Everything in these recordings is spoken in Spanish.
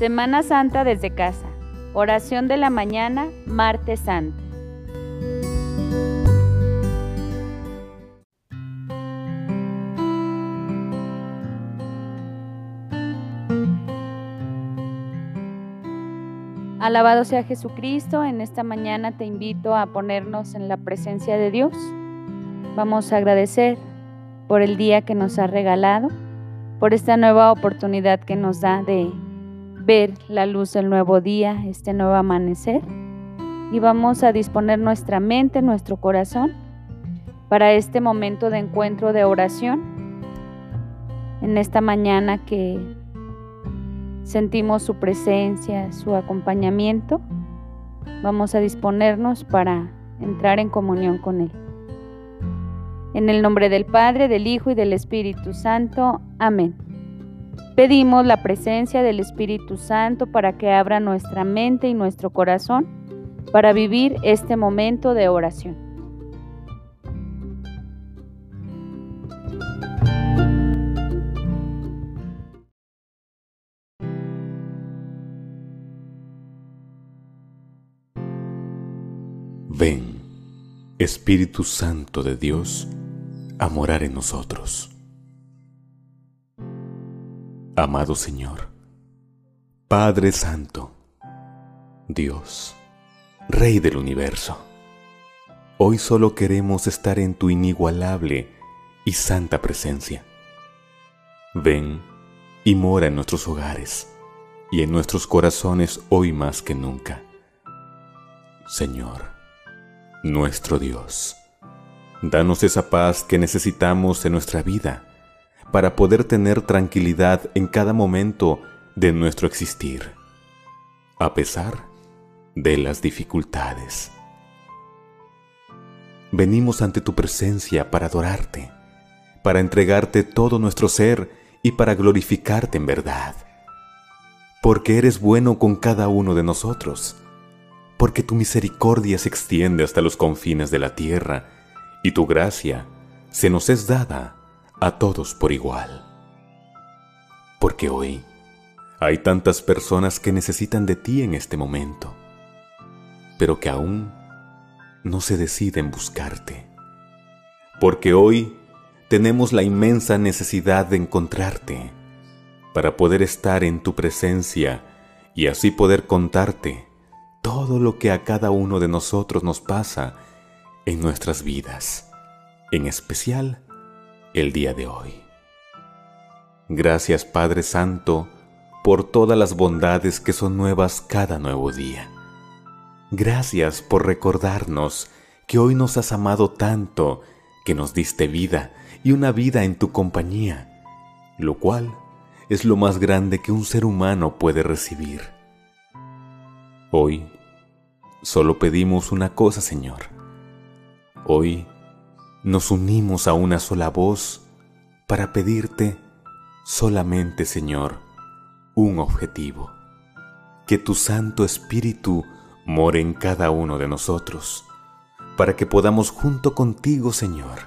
Semana Santa desde casa. Oración de la mañana, martes santo. Alabado sea Jesucristo, en esta mañana te invito a ponernos en la presencia de Dios. Vamos a agradecer por el día que nos ha regalado, por esta nueva oportunidad que nos da de ver la luz del nuevo día, este nuevo amanecer. Y vamos a disponer nuestra mente, nuestro corazón para este momento de encuentro de oración. En esta mañana que sentimos su presencia, su acompañamiento, vamos a disponernos para entrar en comunión con Él. En el nombre del Padre, del Hijo y del Espíritu Santo. Amén. Pedimos la presencia del Espíritu Santo para que abra nuestra mente y nuestro corazón para vivir este momento de oración. Ven, Espíritu Santo de Dios, a morar en nosotros. Amado Señor, Padre Santo, Dios, Rey del universo, hoy solo queremos estar en tu inigualable y santa presencia. Ven y mora en nuestros hogares y en nuestros corazones hoy más que nunca. Señor, nuestro Dios. Danos esa paz que necesitamos en nuestra vida para poder tener tranquilidad en cada momento de nuestro existir, a pesar de las dificultades. Venimos ante tu presencia para adorarte, para entregarte todo nuestro ser y para glorificarte en verdad, porque eres bueno con cada uno de nosotros porque tu misericordia se extiende hasta los confines de la tierra, y tu gracia se nos es dada a todos por igual. Porque hoy hay tantas personas que necesitan de ti en este momento, pero que aún no se deciden buscarte. Porque hoy tenemos la inmensa necesidad de encontrarte para poder estar en tu presencia y así poder contarte todo lo que a cada uno de nosotros nos pasa en nuestras vidas, en especial el día de hoy. Gracias Padre Santo por todas las bondades que son nuevas cada nuevo día. Gracias por recordarnos que hoy nos has amado tanto que nos diste vida y una vida en tu compañía, lo cual es lo más grande que un ser humano puede recibir Hoy solo pedimos una cosa, Señor. Hoy nos unimos a una sola voz para pedirte solamente, Señor, un objetivo. Que tu Santo Espíritu more en cada uno de nosotros, para que podamos junto contigo, Señor,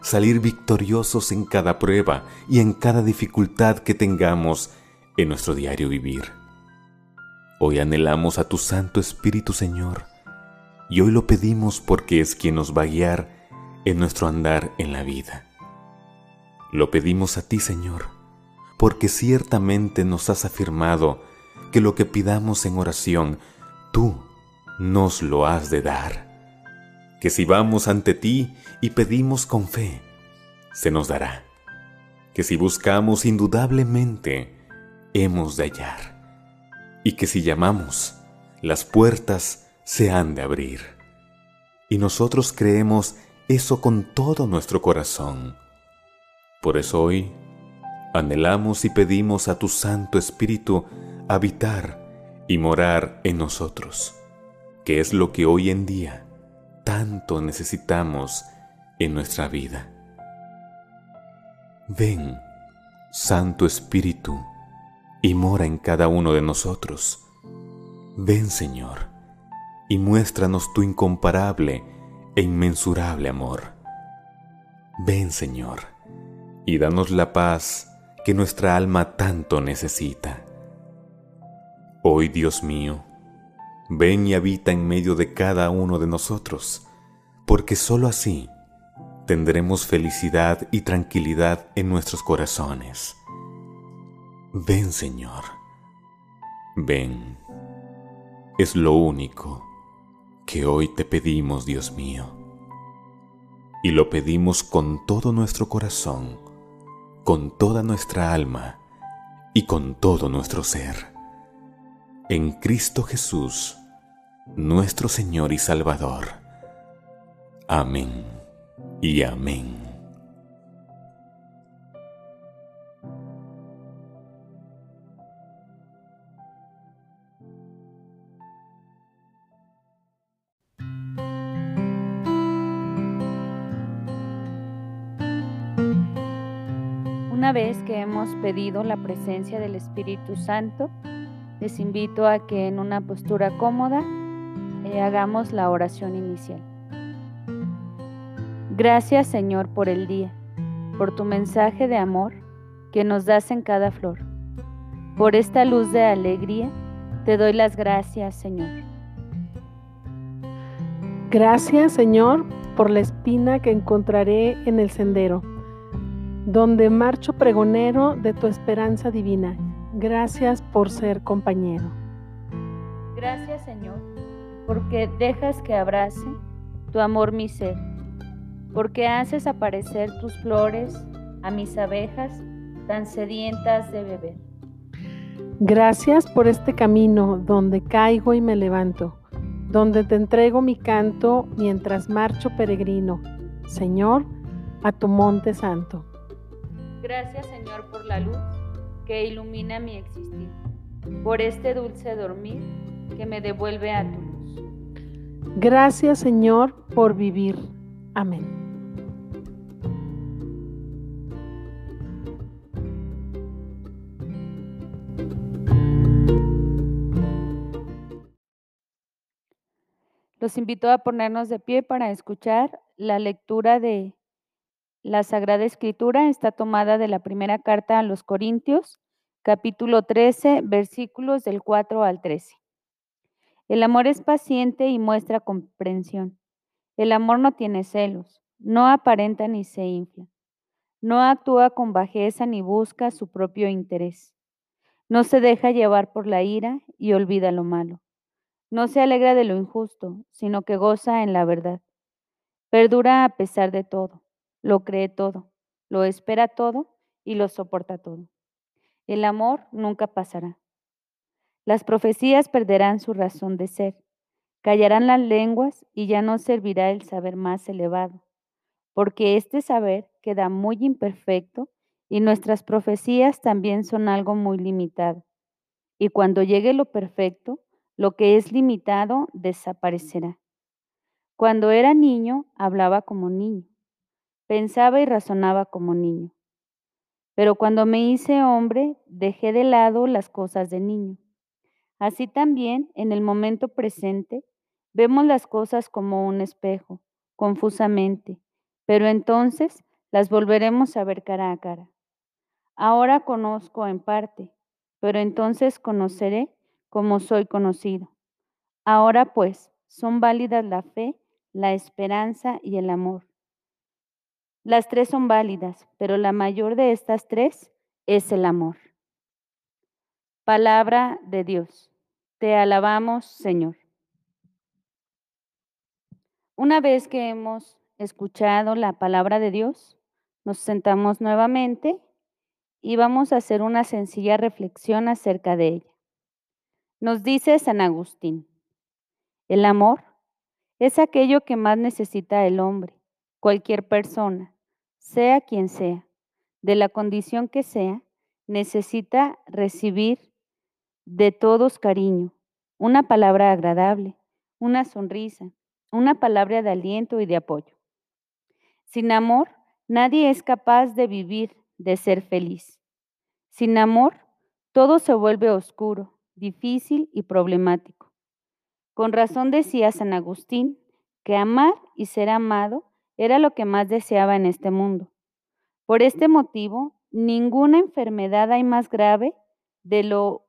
salir victoriosos en cada prueba y en cada dificultad que tengamos en nuestro diario vivir. Hoy anhelamos a tu Santo Espíritu, Señor, y hoy lo pedimos porque es quien nos va a guiar en nuestro andar en la vida. Lo pedimos a ti, Señor, porque ciertamente nos has afirmado que lo que pidamos en oración, tú nos lo has de dar. Que si vamos ante ti y pedimos con fe, se nos dará. Que si buscamos indudablemente, hemos de hallar y que si llamamos, las puertas se han de abrir. Y nosotros creemos eso con todo nuestro corazón. Por eso hoy anhelamos y pedimos a tu Santo Espíritu habitar y morar en nosotros, que es lo que hoy en día tanto necesitamos en nuestra vida. Ven, Santo Espíritu, y mora en cada uno de nosotros. Ven, Señor, y muéstranos tu incomparable e inmensurable amor. Ven, Señor, y danos la paz que nuestra alma tanto necesita. Hoy, Dios mío, ven y habita en medio de cada uno de nosotros, porque sólo así tendremos felicidad y tranquilidad en nuestros corazones. Ven, Señor, ven. Es lo único que hoy te pedimos, Dios mío. Y lo pedimos con todo nuestro corazón, con toda nuestra alma y con todo nuestro ser. En Cristo Jesús, nuestro Señor y Salvador. Amén y amén. Una vez que hemos pedido la presencia del Espíritu Santo, les invito a que en una postura cómoda eh, hagamos la oración inicial. Gracias Señor por el día, por tu mensaje de amor que nos das en cada flor. Por esta luz de alegría, te doy las gracias Señor. Gracias Señor por la espina que encontraré en el sendero donde marcho pregonero de tu esperanza divina. Gracias por ser compañero. Gracias Señor, porque dejas que abrace tu amor mi ser, porque haces aparecer tus flores a mis abejas tan sedientas de beber. Gracias por este camino donde caigo y me levanto, donde te entrego mi canto mientras marcho peregrino, Señor, a tu monte santo. Gracias Señor por la luz que ilumina mi existir, por este dulce dormir que me devuelve a tu luz. Gracias Señor por vivir. Amén. Los invito a ponernos de pie para escuchar la lectura de la Sagrada Escritura está tomada de la primera carta a los Corintios, capítulo 13, versículos del 4 al 13. El amor es paciente y muestra comprensión. El amor no tiene celos, no aparenta ni se infla, no actúa con bajeza ni busca su propio interés. No se deja llevar por la ira y olvida lo malo. No se alegra de lo injusto, sino que goza en la verdad. Perdura a pesar de todo lo cree todo, lo espera todo y lo soporta todo. El amor nunca pasará. Las profecías perderán su razón de ser, callarán las lenguas y ya no servirá el saber más elevado, porque este saber queda muy imperfecto y nuestras profecías también son algo muy limitado. Y cuando llegue lo perfecto, lo que es limitado desaparecerá. Cuando era niño, hablaba como niño Pensaba y razonaba como niño. Pero cuando me hice hombre, dejé de lado las cosas de niño. Así también, en el momento presente, vemos las cosas como un espejo, confusamente, pero entonces las volveremos a ver cara a cara. Ahora conozco en parte, pero entonces conoceré como soy conocido. Ahora pues son válidas la fe, la esperanza y el amor. Las tres son válidas, pero la mayor de estas tres es el amor. Palabra de Dios. Te alabamos, Señor. Una vez que hemos escuchado la palabra de Dios, nos sentamos nuevamente y vamos a hacer una sencilla reflexión acerca de ella. Nos dice San Agustín, el amor es aquello que más necesita el hombre, cualquier persona, sea quien sea, de la condición que sea, necesita recibir de todos cariño, una palabra agradable, una sonrisa, una palabra de aliento y de apoyo. Sin amor, nadie es capaz de vivir, de ser feliz. Sin amor, todo se vuelve oscuro, difícil y problemático. Con razón decía San Agustín que amar y ser amado era lo que más deseaba en este mundo. Por este motivo, ninguna enfermedad hay más grave de lo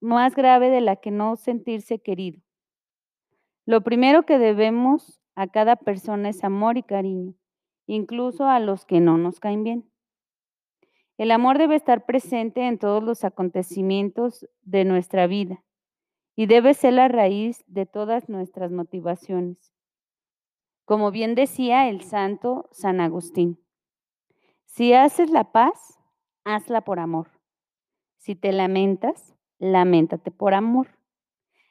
más grave de la que no sentirse querido. Lo primero que debemos a cada persona es amor y cariño, incluso a los que no nos caen bien. El amor debe estar presente en todos los acontecimientos de nuestra vida y debe ser la raíz de todas nuestras motivaciones. Como bien decía el santo San Agustín, si haces la paz, hazla por amor. Si te lamentas, lamentate por amor.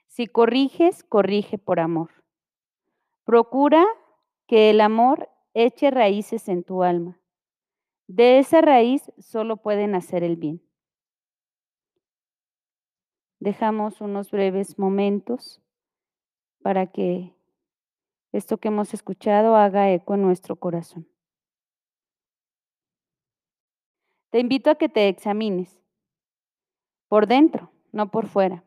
Si corriges, corrige por amor. Procura que el amor eche raíces en tu alma de esa raíz solo pueden nacer el bien. Dejamos unos breves momentos para que esto que hemos escuchado haga eco en nuestro corazón. Te invito a que te examines por dentro, no por fuera.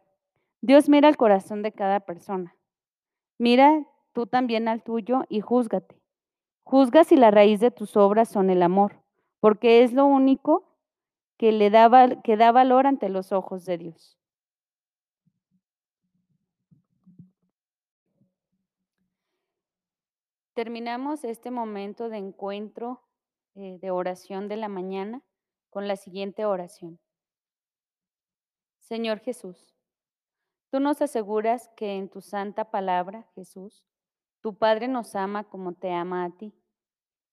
Dios mira el corazón de cada persona. Mira tú también al tuyo y júzgate. Juzga si la raíz de tus obras son el amor, porque es lo único que le da, que da valor ante los ojos de Dios. Terminamos este momento de encuentro eh, de oración de la mañana con la siguiente oración. Señor Jesús, tú nos aseguras que en tu santa palabra, Jesús, tu Padre nos ama como te ama a ti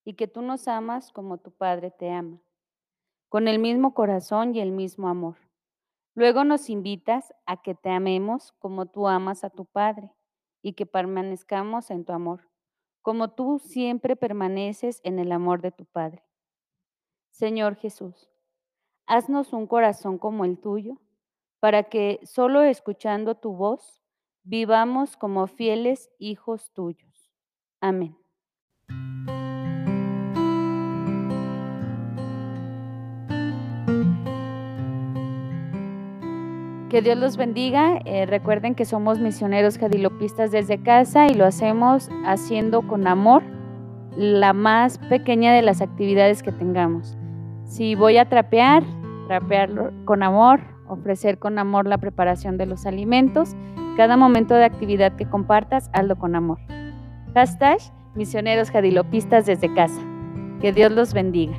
y que tú nos amas como tu Padre te ama, con el mismo corazón y el mismo amor. Luego nos invitas a que te amemos como tú amas a tu Padre y que permanezcamos en tu amor, como tú siempre permaneces en el amor de tu Padre. Señor Jesús, haznos un corazón como el tuyo, para que solo escuchando tu voz vivamos como fieles hijos tuyos. Amén. Que Dios los bendiga. Eh, recuerden que somos misioneros jadilopistas desde casa y lo hacemos haciendo con amor la más pequeña de las actividades que tengamos. Si voy a trapear, trapearlo con amor, ofrecer con amor la preparación de los alimentos. Cada momento de actividad que compartas, hazlo con amor. Hashtag misioneros jadilopistas desde casa. Que Dios los bendiga.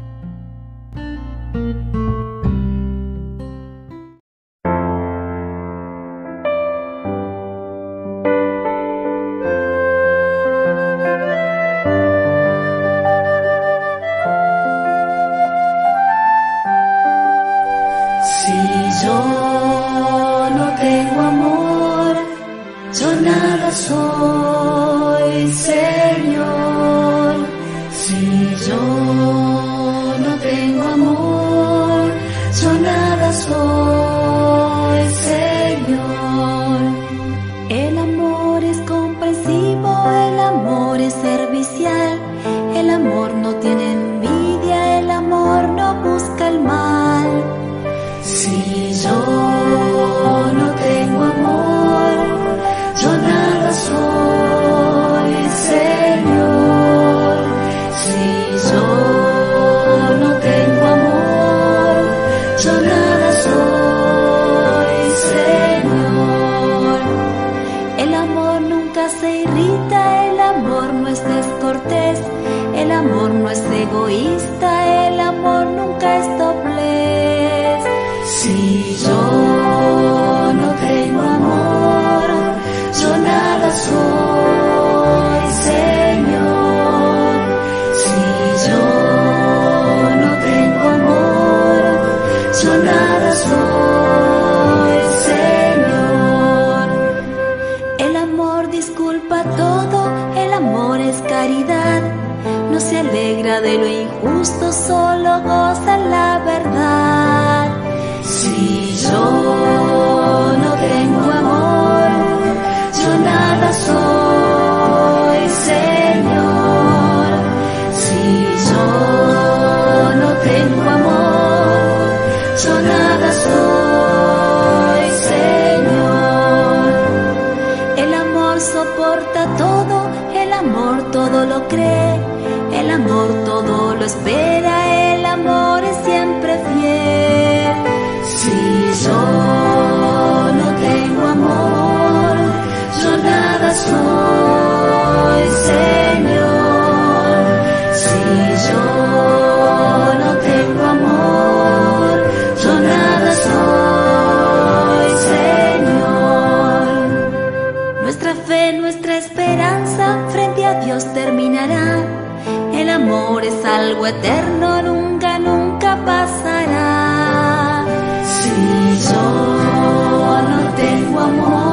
egoísta, el amor nunca es de lo injusto, solo goza la verdad. Si yo no tengo amor, yo nada soy, Señor. Si yo no tengo amor, yo nada soy, Señor. El amor soporta todo, el amor todo lo cree el amor todo lo espera, el amor es siempre fiel. Si yo no tengo amor, yo nada soy, Señor. Si yo no tengo amor, yo nada soy, Señor. Nuestra fe, nuestra esperanza frente a Dios terminará el amor es algo eterno, nunca, nunca pasará. Si yo no tengo amor.